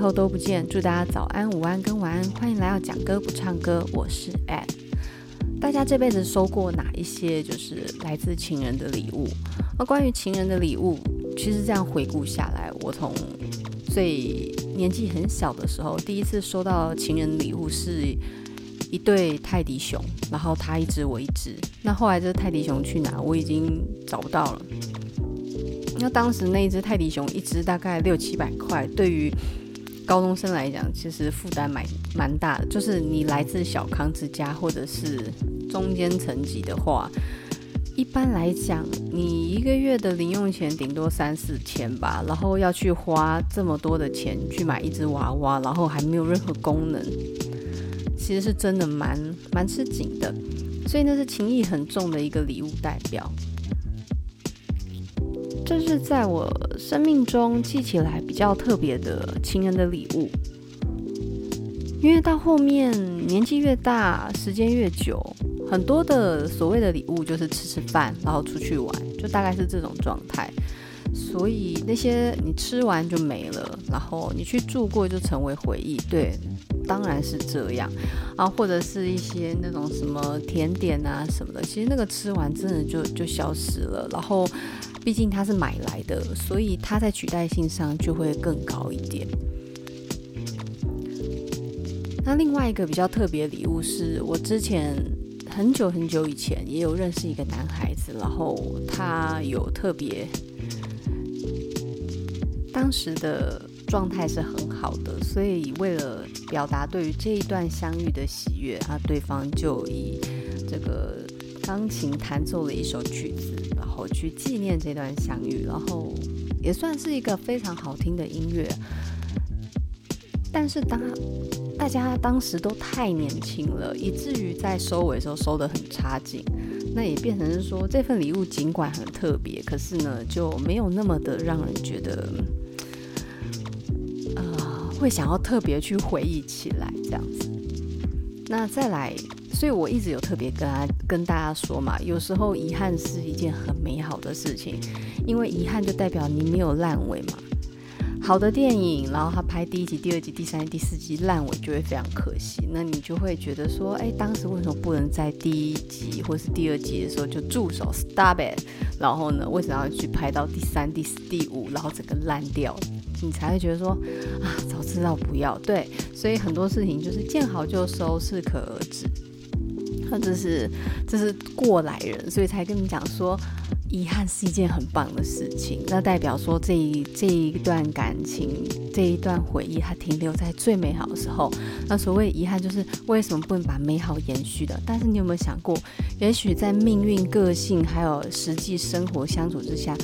后都不见，祝大家早安、午安跟晚安。欢迎来到讲歌不唱歌，我是 Ed。大家这辈子收过哪一些就是来自情人的礼物？那关于情人的礼物，其实这样回顾下来，我从最年纪很小的时候，第一次收到情人礼物是一对泰迪熊，然后他一只我一只。那后来这泰迪熊去哪？我已经找不到了。那当时那一只泰迪熊一只大概六七百块，对于高中生来讲，其实负担蛮蛮大的。就是你来自小康之家或者是中间层级的话，一般来讲，你一个月的零用钱顶多三四千吧，然后要去花这么多的钱去买一只娃娃，然后还没有任何功能，其实是真的蛮蛮吃紧的。所以那是情谊很重的一个礼物代表。这是在我生命中记起来比较特别的情人的礼物，因为到后面年纪越大，时间越久，很多的所谓的礼物就是吃吃饭，然后出去玩，就大概是这种状态。所以那些你吃完就没了，然后你去住过就成为回忆。对，当然是这样啊，或者是一些那种什么甜点啊什么的，其实那个吃完真的就就消失了，然后。毕竟它是买来的，所以它在取代性上就会更高一点。那另外一个比较特别的礼物是我之前很久很久以前也有认识一个男孩子，然后他有特别，当时的状态是很好的，所以为了表达对于这一段相遇的喜悦，啊，对方就以这个钢琴弹奏了一首曲子。我去纪念这段相遇，然后也算是一个非常好听的音乐。但是当大家当时都太年轻了，以至于在收尾的时候收得很差劲，那也变成是说这份礼物尽管很特别，可是呢就没有那么的让人觉得，呃，会想要特别去回忆起来这样子。那再来。所以我一直有特别跟他跟大家说嘛，有时候遗憾是一件很美好的事情，因为遗憾就代表你没有烂尾嘛。好的电影，然后他拍第一集、第二集、第三集、第四集烂尾就会非常可惜，那你就会觉得说，哎，当时为什么不能在第一集或是第二集的时候就住手，stop it？然后呢，为什么要去拍到第三、第四、第五，然后整个烂掉？你才会觉得说，啊，早知道不要。对，所以很多事情就是见好就收，适可而止。这是这是过来人，所以才跟你讲说，遗憾是一件很棒的事情。那代表说这一这一段感情，这一段回忆，它停留在最美好的时候。那所谓遗憾，就是为什么不能把美好延续的？但是你有没有想过，也许在命运、个性还有实际生活相处之下，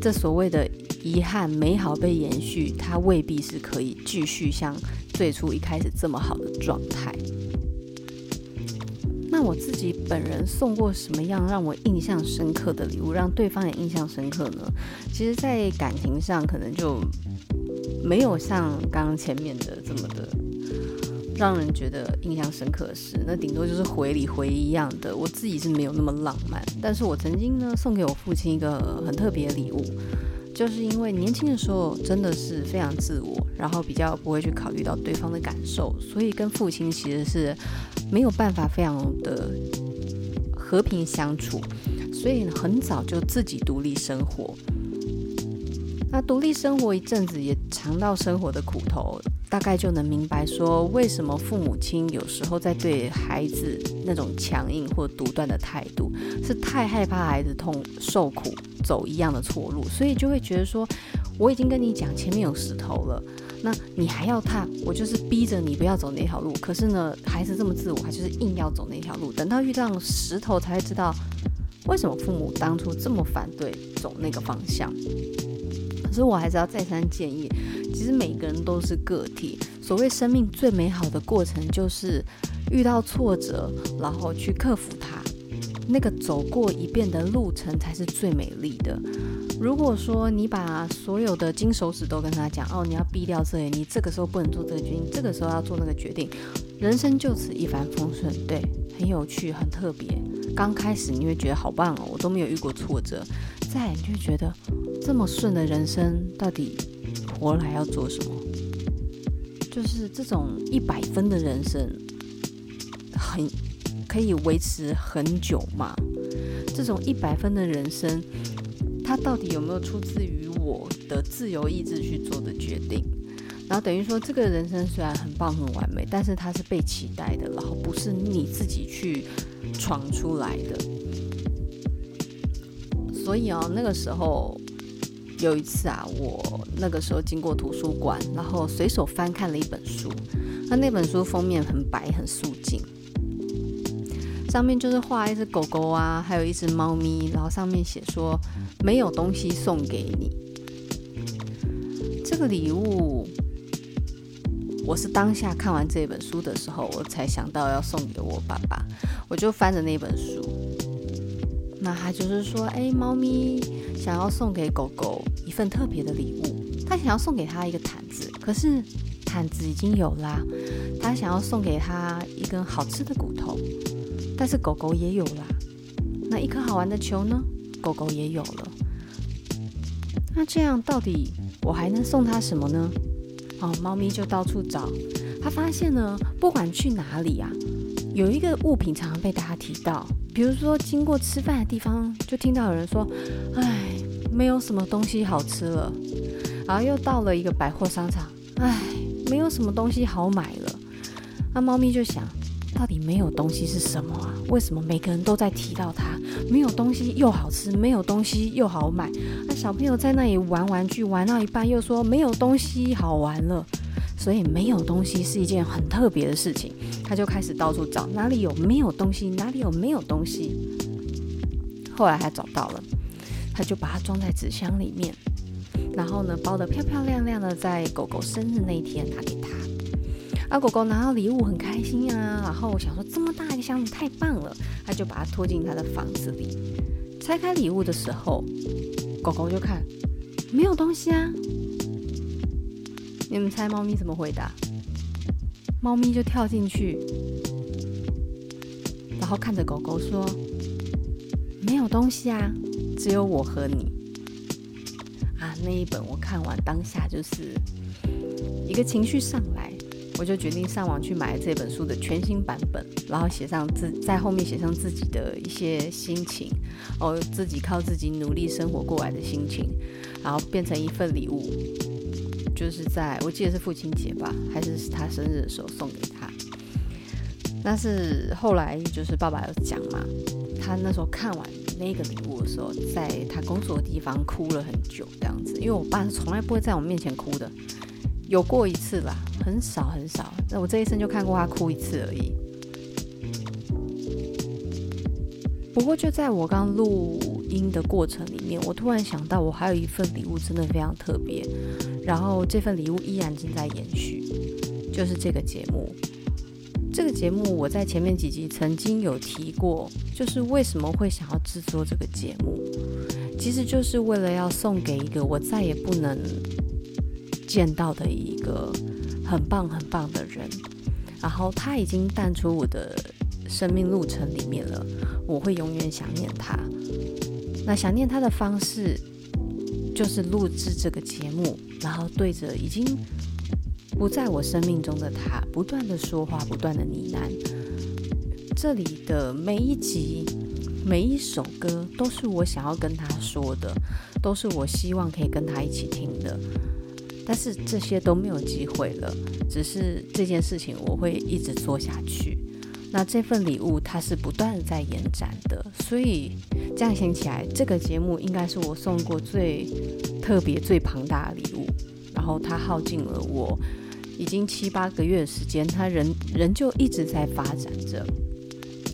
这所谓的遗憾、美好被延续，它未必是可以继续像最初一开始这么好的状态。我自己本人送过什么样让我印象深刻的礼物，让对方也印象深刻呢？其实，在感情上可能就没有像刚刚前面的这么的让人觉得印象深刻的事。那顶多就是回礼回一样的。我自己是没有那么浪漫，但是我曾经呢送给我父亲一个很特别的礼物。就是因为年轻的时候真的是非常自我，然后比较不会去考虑到对方的感受，所以跟父亲其实是没有办法非常的和平相处，所以很早就自己独立生活。那独立生活一阵子，也尝到生活的苦头。大概就能明白说，为什么父母亲有时候在对孩子那种强硬或独断的态度，是太害怕孩子痛受苦，走一样的错路，所以就会觉得说，我已经跟你讲前面有石头了，那你还要踏，我就是逼着你不要走那条路。可是呢，孩子这么自我，他就是硬要走那条路。等到遇到石头，才会知道为什么父母当初这么反对走那个方向。可是我还是要再三建议，其实每个人都是个体。所谓生命最美好的过程，就是遇到挫折，然后去克服它。那个走过一遍的路程才是最美丽的。如果说你把所有的金手指都跟他讲，哦，你要避掉这里，你这个时候不能做这个决定，这个时候要做那个决定，人生就此一帆风顺，对，很有趣，很特别。刚开始你会觉得好棒哦，我都没有遇过挫折，再你就觉得这么顺的人生，到底活来要做什么？就是这种一百分的人生，很可以维持很久吗？这种一百分的人生。它到底有没有出自于我的自由意志去做的决定？然后等于说，这个人生虽然很棒很完美，但是它是被期待的，然后不是你自己去闯出来的。所以哦，那个时候有一次啊，我那个时候经过图书馆，然后随手翻看了一本书，那那本书封面很白很素净。上面就是画一只狗狗啊，还有一只猫咪，然后上面写说没有东西送给你。这个礼物，我是当下看完这本书的时候，我才想到要送给我爸爸。我就翻着那本书，那他就是说，哎，猫咪想要送给狗狗一份特别的礼物，他想要送给他一个毯子，可是毯子已经有啦，他想要送给他一根好吃的骨头。但是狗狗也有啦，那一颗好玩的球呢？狗狗也有了。那这样到底我还能送它什么呢？哦，猫咪就到处找，它发现呢，不管去哪里啊，有一个物品常常被大家提到，比如说经过吃饭的地方，就听到有人说：“哎，没有什么东西好吃了。”然后又到了一个百货商场，哎，没有什么东西好买了。那猫咪就想。到底没有东西是什么啊？为什么每个人都在提到它？没有东西又好吃，没有东西又好买。那小朋友在那里玩玩具，玩到一半又说没有东西好玩了。所以没有东西是一件很特别的事情。他就开始到处找哪里有没有东西，哪里有没有东西。后来他找到了，他就把它装在纸箱里面，然后呢，包得漂漂亮亮的，在狗狗生日那一天拿给他。啊狗狗拿到礼物很开心啊，然后想说这么大一个箱子太棒了，他就把它拖进他的房子里。拆开礼物的时候，狗狗就看没有东西啊。你们猜猫咪怎么回答？猫咪就跳进去，然后看着狗狗说：“没有东西啊，只有我和你。”啊，那一本我看完当下就是一个情绪上来。我就决定上网去买这本书的全新版本，然后写上自在后面写上自己的一些心情，哦，自己靠自己努力生活过来的心情，然后变成一份礼物，就是在我记得是父亲节吧，还是他生日的时候送给他。但是后来就是爸爸有讲嘛，他那时候看完那个礼物的时候，在他工作的地方哭了很久这样子，因为我爸是从来不会在我面前哭的。有过一次啦，很少很少。那我这一生就看过他哭一次而已。不过就在我刚录音的过程里面，我突然想到，我还有一份礼物真的非常特别。然后这份礼物依然正在延续，就是这个节目。这个节目我在前面几集曾经有提过，就是为什么会想要制作这个节目，其实就是为了要送给一个我再也不能。见到的一个很棒很棒的人，然后他已经淡出我的生命路程里面了，我会永远想念他。那想念他的方式就是录制这个节目，然后对着已经不在我生命中的他，不断的说话，不断的呢喃。这里的每一集、每一首歌都是我想要跟他说的，都是我希望可以跟他一起听的。但是这些都没有机会了，只是这件事情我会一直做下去。那这份礼物它是不断在延展的，所以这样想起来，这个节目应该是我送过最特别、最庞大的礼物。然后它耗尽了我已经七八个月的时间，他仍仍旧一直在发展着。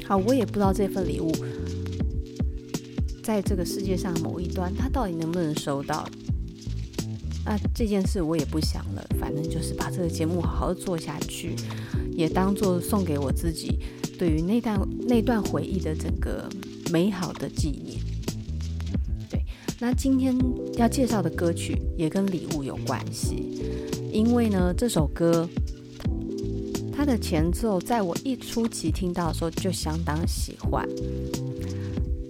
好，我也不知道这份礼物在这个世界上某一端，他到底能不能收到。那这件事我也不想了，反正就是把这个节目好好做下去，也当做送给我自己对于那段那段回忆的整个美好的纪念。对，那今天要介绍的歌曲也跟礼物有关系，因为呢，这首歌它的前奏在我一初期听到的时候就相当喜欢。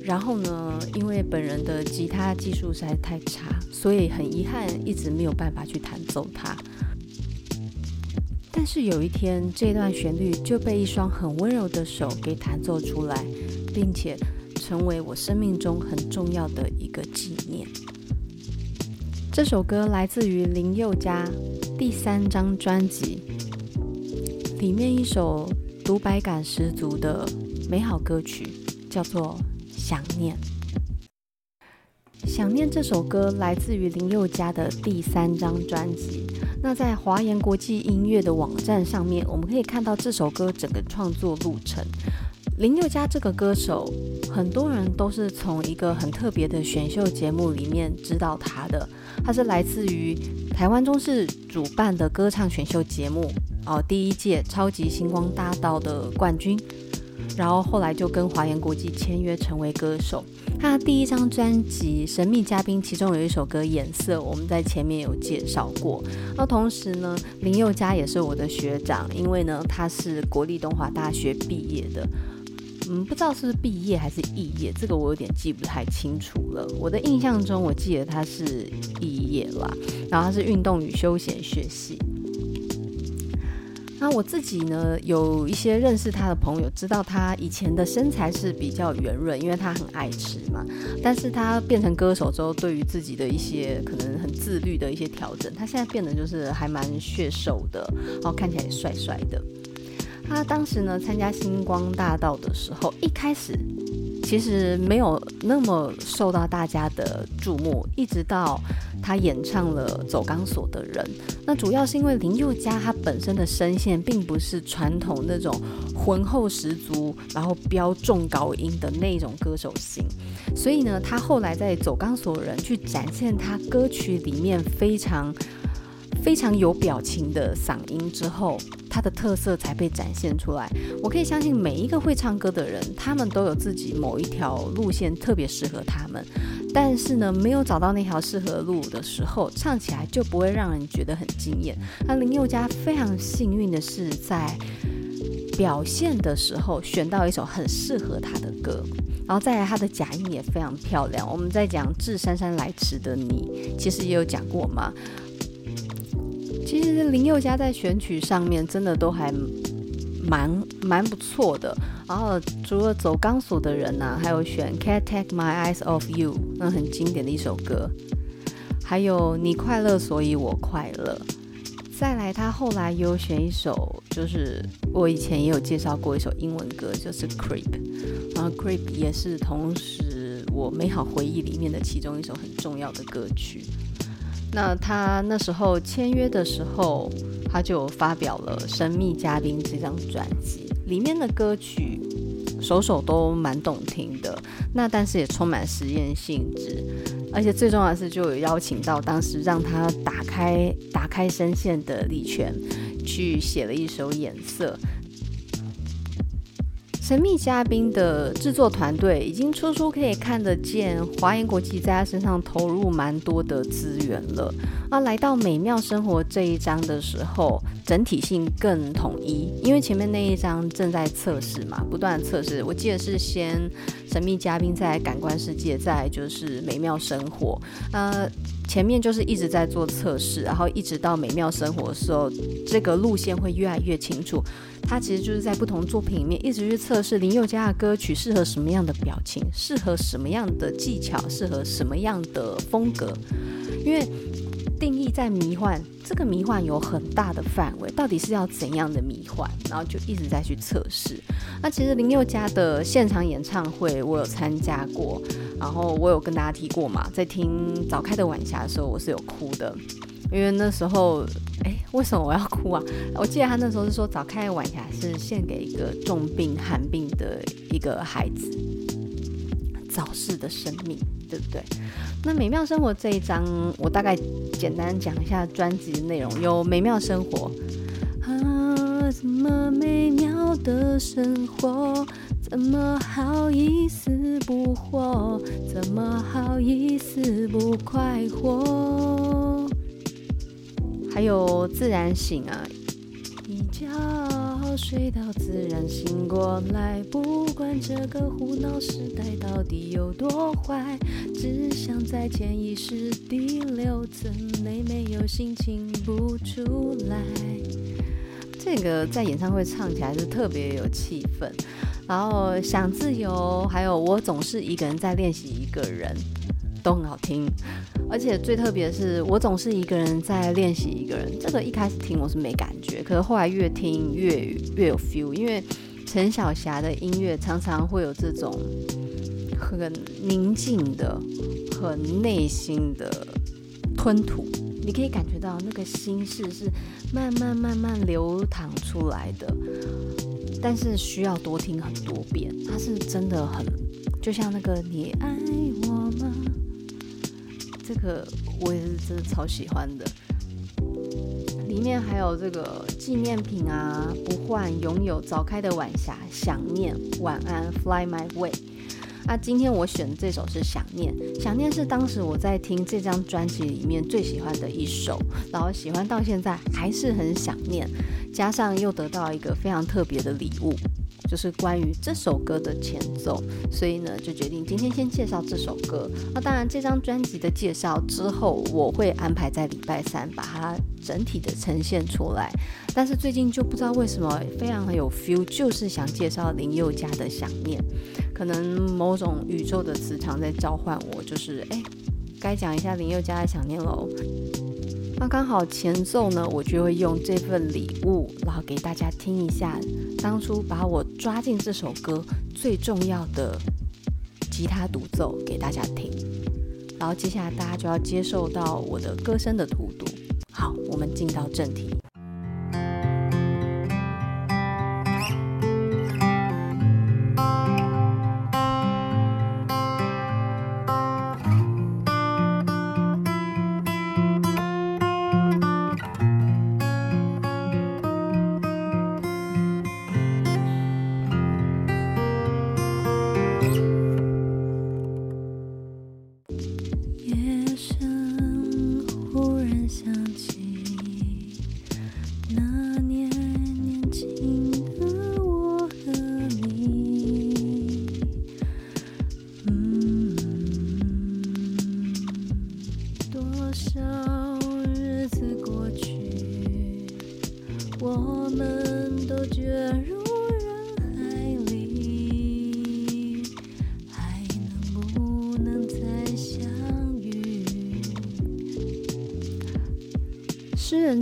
然后呢，因为本人的吉他技术实在太差，所以很遗憾一直没有办法去弹奏它。但是有一天，这段旋律就被一双很温柔的手给弹奏出来，并且成为我生命中很重要的一个纪念。这首歌来自于林宥嘉第三张专辑里面一首独白感十足的美好歌曲，叫做。想念，想念这首歌来自于林宥嘉的第三张专辑。那在华研国际音乐的网站上面，我们可以看到这首歌整个创作路程。林宥嘉这个歌手，很多人都是从一个很特别的选秀节目里面知道他的。他是来自于台湾中视主办的歌唱选秀节目哦，第一届超级星光大道的冠军。然后后来就跟华研国际签约成为歌手。他第一张专辑《神秘嘉宾》其中有一首歌《颜色》，我们在前面有介绍过。那同时呢，林宥嘉也是我的学长，因为呢他是国立东华大学毕业的。嗯，不知道是毕业还是肄业，这个我有点记不太清楚了。我的印象中，我记得他是肄业啦。然后他是运动与休闲学系。那我自己呢，有一些认识他的朋友，知道他以前的身材是比较圆润，因为他很爱吃嘛。但是他变成歌手之后，对于自己的一些可能很自律的一些调整，他现在变得就是还蛮削瘦的，然后看起来也帅帅的。他当时呢，参加星光大道的时候，一开始其实没有那么受到大家的注目，一直到。他演唱了《走钢索的人》，那主要是因为林宥嘉他本身的声线并不是传统那种浑厚十足，然后飙重高音的那种歌手型，所以呢，他后来在《走钢索的人》去展现他歌曲里面非常非常有表情的嗓音之后，他的特色才被展现出来。我可以相信每一个会唱歌的人，他们都有自己某一条路线特别适合他们。但是呢，没有找到那条适合路的时候，唱起来就不会让人觉得很惊艳。那林宥嘉非常幸运的是，在表现的时候选到一首很适合他的歌，然后再来他的假音也非常漂亮。我们在讲《致姗姗来迟的你》，其实也有讲过嘛。其实林宥嘉在选曲上面真的都还蛮蛮不错的。然后除了走钢索的人呐、还有选《Can't Take My Eyes Off You》，那很经典的一首歌。还有你快乐，所以我快乐。再来，他后来有选一首，就是我以前也有介绍过一首英文歌，就是《Creep》。然后《Creep》也是同时我美好回忆里面的其中一首很重要的歌曲。那他那时候签约的时候，他就发表了《神秘嘉宾》这张专辑。里面的歌曲首首都蛮动听的，那但是也充满实验性质，而且最重要的是，就有邀请到当时让他打开打开声线的李泉，去写了一首《眼色》。神秘嘉宾的制作团队已经初初可以看得见华研国际在他身上投入蛮多的资源了。啊来到美妙生活这一章的时候，整体性更统一，因为前面那一张正在测试嘛，不断测试。我记得是先神秘嘉宾，在感官世界，在就是美妙生活。呃，前面就是一直在做测试，然后一直到美妙生活的时候，这个路线会越来越清楚。他其实就是在不同作品里面一直去测试林宥嘉的歌曲适合什么样的表情，适合什么样的技巧，适合什么样的风格。因为定义在迷幻，这个迷幻有很大的范围，到底是要怎样的迷幻？然后就一直在去测试。那其实林宥嘉的现场演唱会我有参加过，然后我有跟大家提过嘛，在听早开的晚霞的时候，我是有哭的。因为那时候，哎，为什么我要哭啊？我记得他那时候是说，早开的晚霞是献给一个重病寒病的一个孩子，早逝的生命，对不对？那美妙生活这一章，我大概简单讲一下专辑的内容，有美妙生活，啊，怎么美妙的生活？怎么好意思不活？怎么好意思不快活？还有自然醒啊，一觉睡到自然醒过来，不管这个胡闹时代到底有多坏，只想在潜意识第六层内没有心情不出来。这个在演唱会唱起来是特别有气氛。然后想自由，还有我总是一个人在练习一个人，都很好听。而且最特别的是，我总是一个人在练习一个人。这个一开始听我是没感觉，可是后来越听越越有 feel。因为陈小霞的音乐常常会有这种很宁静的、很内心的吞吐，你可以感觉到那个心事是慢慢慢慢流淌出来的。但是需要多听很多遍，它是真的很，就像那个你爱我？这个我也是真的超喜欢的。里面还有这个纪念品啊，不换，拥有，早开的晚霞，想念，晚安，Fly My Way。啊，今天我选的这首是想念，想念是当时我在听这张专辑里面最喜欢的一首，然后喜欢到现在还是很想念。加上又得到一个非常特别的礼物，就是关于这首歌的前奏，所以呢就决定今天先介绍这首歌。那当然，这张专辑的介绍之后，我会安排在礼拜三把它整体的呈现出来。但是最近就不知道为什么非常有 feel，就是想介绍林宥嘉的《想念》，可能某种宇宙的磁场在召唤我，就是哎，该讲一下林宥嘉的《想念》喽。那刚好前奏呢，我就会用这份礼物，然后给大家听一下当初把我抓进这首歌最重要的吉他独奏给大家听，然后接下来大家就要接受到我的歌声的荼毒。好，我们进到正题。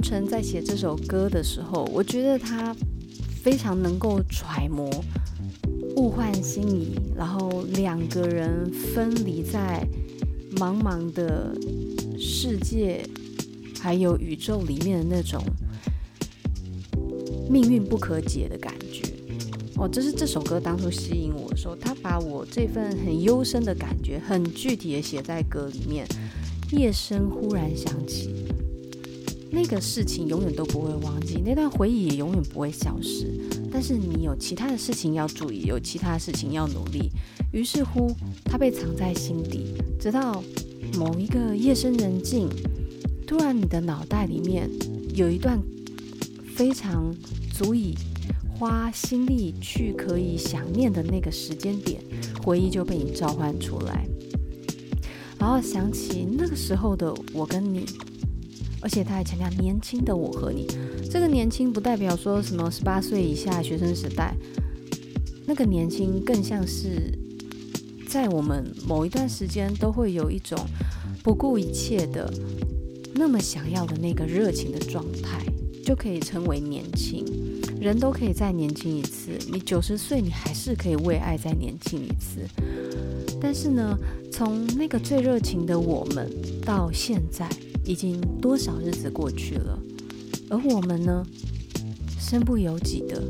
诗人陈在写这首歌的时候，我觉得他非常能够揣摩物换星移，然后两个人分离在茫茫的世界还有宇宙里面的那种命运不可解的感觉。哦，这是这首歌当初吸引我的时候，他把我这份很幽深的感觉很具体的写在歌里面。夜深忽然想起。那个事情永远都不会忘记，那段回忆也永远不会消失。但是你有其他的事情要注意，有其他的事情要努力。于是乎，它被藏在心底，直到某一个夜深人静，突然你的脑袋里面有一段非常足以花心力去可以想念的那个时间点，回忆就被你召唤出来，然后想起那个时候的我跟你。而且他还强调年轻的我和你，这个年轻不代表说什么十八岁以下学生时代，那个年轻更像是在我们某一段时间都会有一种不顾一切的那么想要的那个热情的状态，就可以称为年轻。人都可以再年轻一次，你九十岁你还是可以为爱再年轻一次。但是呢，从那个最热情的我们到现在。已经多少日子过去了，而我们呢，身不由己的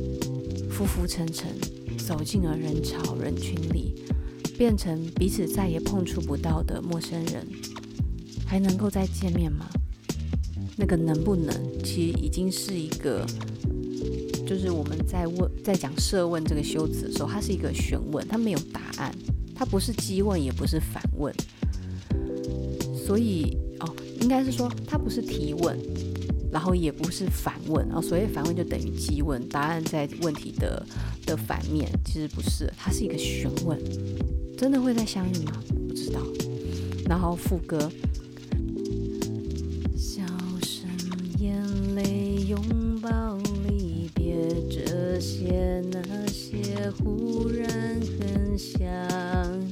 浮浮沉沉走进了人潮人群里，变成彼此再也碰触不到的陌生人，还能够再见面吗？那个能不能，其实已经是一个，就是我们在问在讲设问这个修辞的时候，它是一个询问，它没有答案，它不是激问，也不是反问，所以，应该是说它不是提问。然后也不是反问，然后所谓反问就等于激问，答案在问题的的反面，其实不是，它是一个询问，真的会再相遇吗？不知道。然后副歌，笑声、眼泪、拥抱、离别，这些那些，忽然很想。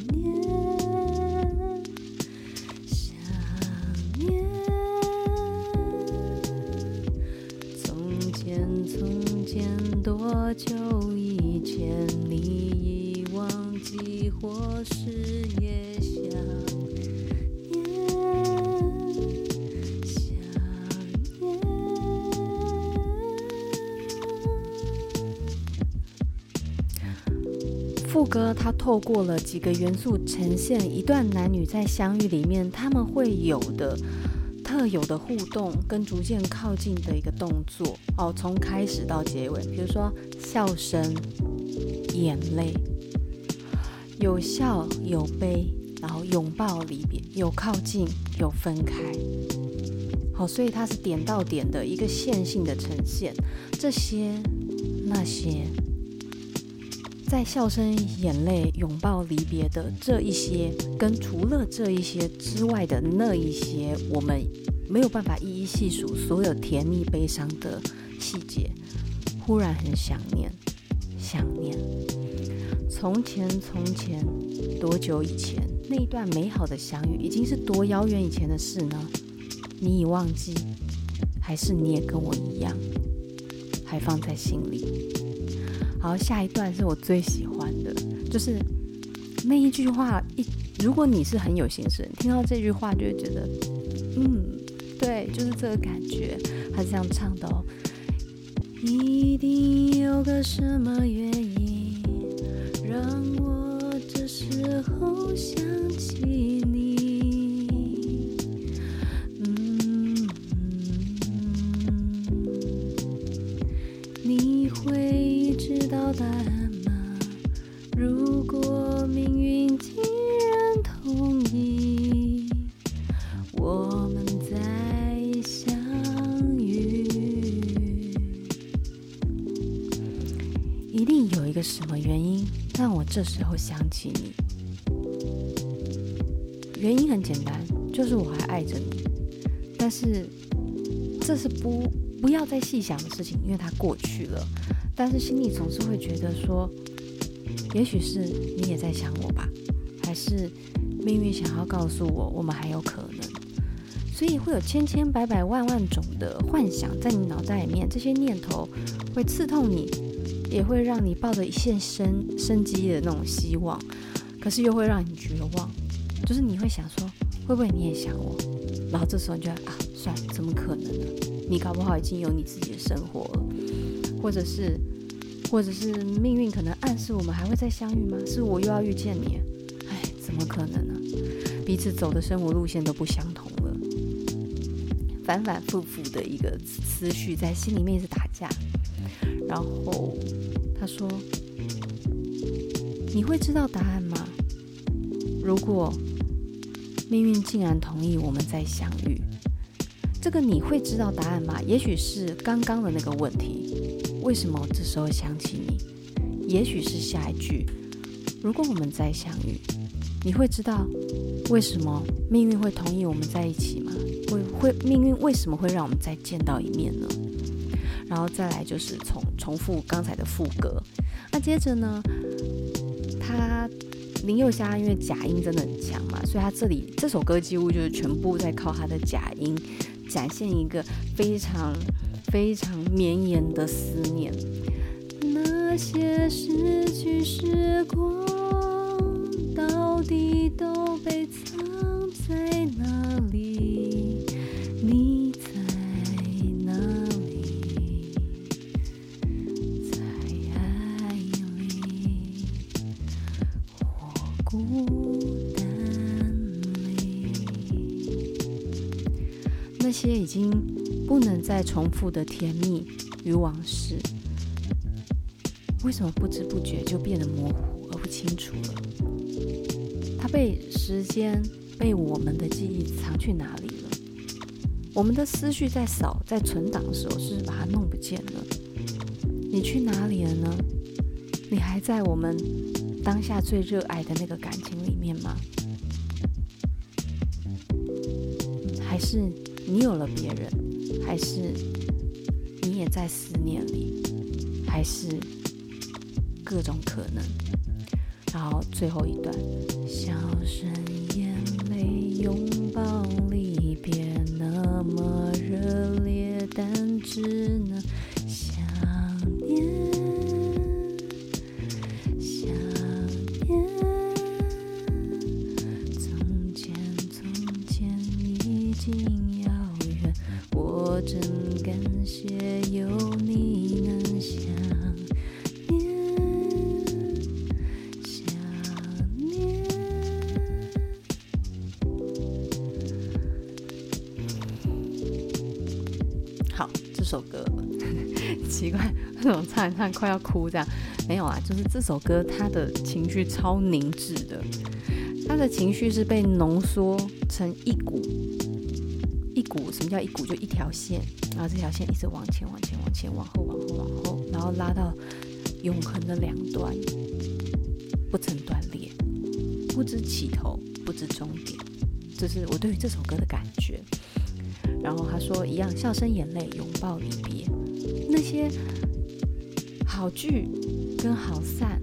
多久以前，你已忘记，或是也想念？想念。副歌，它透过了几个元素，呈现一段男女在相遇里面他们会有的。特有的互动跟逐渐靠近的一个动作哦，从开始到结尾，比如说笑声、眼泪，有笑有悲，然后拥抱离别，有靠近有分开，好，所以它是点到点的一个线性的呈现，这些那些。在笑声、眼泪、拥抱、离别的这一些，跟除了这一些之外的那一些，我们没有办法一一细数所有甜蜜、悲伤的细节。忽然很想念，想念从前，从前多久以前那一段美好的相遇，已经是多遥远以前的事呢？你已忘记，还是你也跟我一样，还放在心里？好，下一段是我最喜欢的，就是那一句话一，如果你是很有心事，听到这句话就会觉得，嗯，对，就是这个感觉。他是这样唱的哦，一定有个什么原因，让我这时候想这时候想起你？原因很简单，就是我还爱着你。但是这是不不要再细想的事情，因为它过去了。但是心里总是会觉得说，也许是你也在想我吧，还是命运想要告诉我，我们还有可。所以会有千千百百万万种的幻想在你脑袋里面，这些念头会刺痛你。也会让你抱着一线生生机的那种希望，可是又会让你绝望。就是你会想说，会不会你也想我？然后这时候你就啊，算了，怎么可能呢？你搞不好已经有你自己的生活了，或者是，或者是命运可能暗示我们还会再相遇吗？是我又要遇见你？哎，怎么可能呢？彼此走的生活路线都不相，反反复复的一个思绪在心里面一直打架。然后他说：“你会知道答案吗？如果命运竟然同意我们再相遇，这个你会知道答案吗？也许是刚刚的那个问题，为什么我这时候想起你？也许是下一句，如果我们再相遇，你会知道为什么命运会同意我们在一起吗？会会命运为什么会让我们再见到一面呢？”然后再来就是重重复刚才的副歌，那接着呢，他林宥嘉因为假音真的很强嘛，所以他这里这首歌几乎就是全部在靠他的假音展现一个非常非常绵延的思念。那些失去时光，到底都被藏在哪已经不能再重复的甜蜜与往事，为什么不知不觉就变得模糊而不清楚了？它被时间、被我们的记忆藏去哪里了？我们的思绪在扫、在存档的时候，是把它弄不见了？你去哪里了呢？你还在我们当下最热爱的那个感情里面吗？还是你有了别人？还是你也在思念里？还是各种可能？然后最后一段，小声眼泪拥抱离别。那么热烈，但只能这首歌 奇怪，为什么唱一唱快要哭这样？没有啊，就是这首歌它的情绪超凝滞的，它的情绪是被浓缩成一股一股。什么叫一股？就一条线，然后这条线一直往前、往前、往前、往后、往后、往后，然后拉到永恒的两端，不曾断裂，不知起头，不知终点。这是我对于这首歌的感觉。然后他说一样，笑声、眼泪、拥抱、离别，那些好聚跟好散，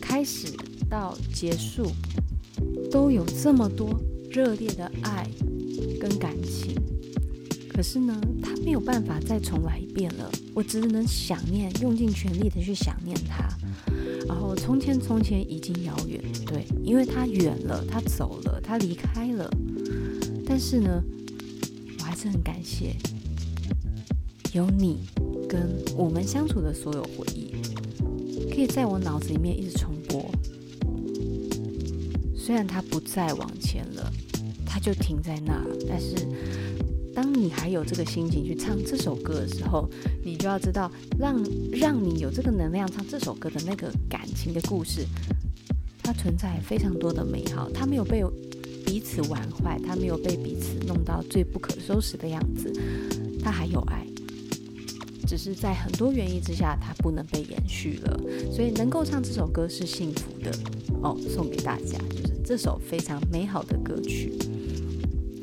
开始到结束，都有这么多热烈的爱跟感情。可是呢，他没有办法再重来一遍了。我只能想念，用尽全力的去想念他。然后从前从前已经遥远，对，因为他远了，他走了，他离开了。但是呢，还是很感谢有你跟我们相处的所有回忆，可以在我脑子里面一直重播。虽然它不再往前了，它就停在那。但是，当你还有这个心情去唱这首歌的时候，你就要知道，让让你有这个能量唱这首歌的那个感情的故事，它存在非常多的美好，它没有被。彼此玩坏，他没有被彼此弄到最不可收拾的样子，他还有爱，只是在很多原因之下，他不能被延续了。所以能够唱这首歌是幸福的哦，送给大家，就是这首非常美好的歌曲。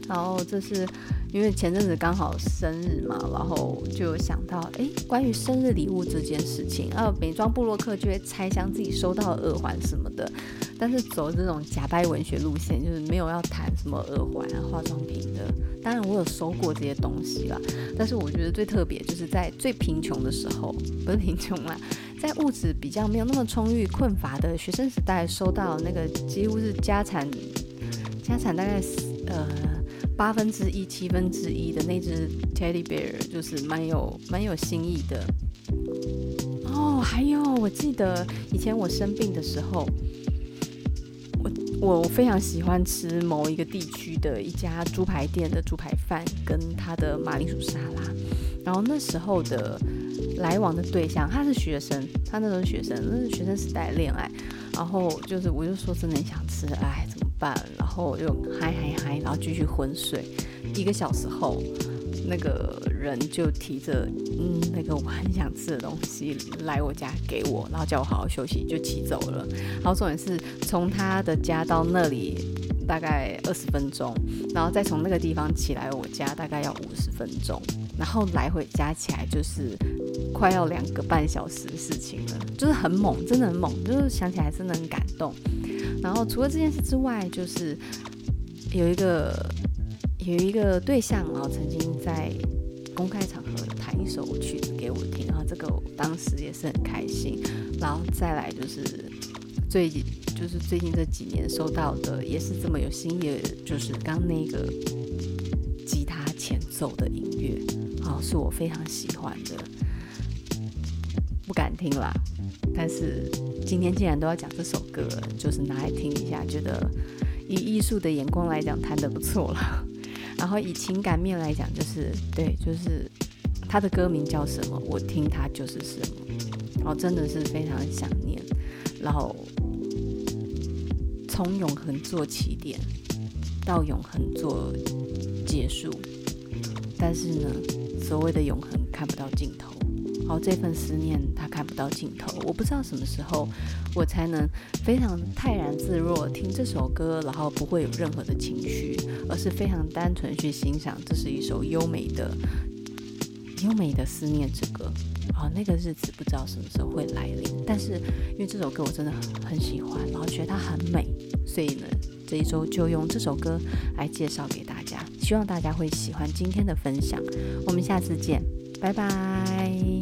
然后这是因为前阵子刚好生日嘛，然后就有想到，哎，关于生日礼物这件事情，啊，美妆部洛克就会拆箱自己收到耳环什么的。但是走这种假掰文学路线，就是没有要谈什么耳环啊、化妆品的。当然我有收过这些东西啦，但是我觉得最特别就是在最贫穷的时候，不是贫穷啦，在物质比较没有那么充裕、困乏的学生时代，收到那个几乎是家产，家产大概呃八分之一、七分之一的那只 Teddy Bear，就是蛮有蛮有新意的。哦，还有我记得以前我生病的时候。我非常喜欢吃某一个地区的一家猪排店的猪排饭，跟他的马铃薯沙拉。然后那时候的来往的对象，他是学生，他那时候是学生，那是学生时代恋爱。然后就是，我就说真的很想吃，哎，怎么办？然后我就嗨嗨嗨，然后继续昏睡。一个小时后。那个人就提着嗯，那个我很想吃的东西来我家给我，然后叫我好好休息，就骑走了。然后重点是从他的家到那里大概二十分钟，然后再从那个地方骑来我家大概要五十分钟，然后来回加起来就是快要两个半小时的事情了，就是很猛，真的很猛，就是想起来真的很感动。然后除了这件事之外，就是 有一个。有一个对象，然后曾经在公开场合弹一首曲子给我听，然后这个我当时也是很开心。然后再来就是最就是最近这几年收到的也是这么有新意的，就是刚那个吉他前奏的音乐，啊，是我非常喜欢的，不敢听啦，但是今天既然都要讲这首歌，就是拿来听一下，觉得以艺术的眼光来讲，弹得不错了。然后以情感面来讲，就是对，就是他的歌名叫什么，我听他就是什么。然后真的是非常想念，然后从永恒做起点，到永恒做结束，但是呢，所谓的永恒看不到尽头。好，这份思念它看不到尽头，我不知道什么时候我才能非常泰然自若听这首歌，然后不会有任何的情绪，而是非常单纯去欣赏，这是一首优美的、优美的思念之歌。好，那个日子不知道什么时候会来临，但是因为这首歌我真的很很喜欢，然后觉得它很美，所以呢，这一周就用这首歌来介绍给大家，希望大家会喜欢今天的分享。我们下次见，拜拜。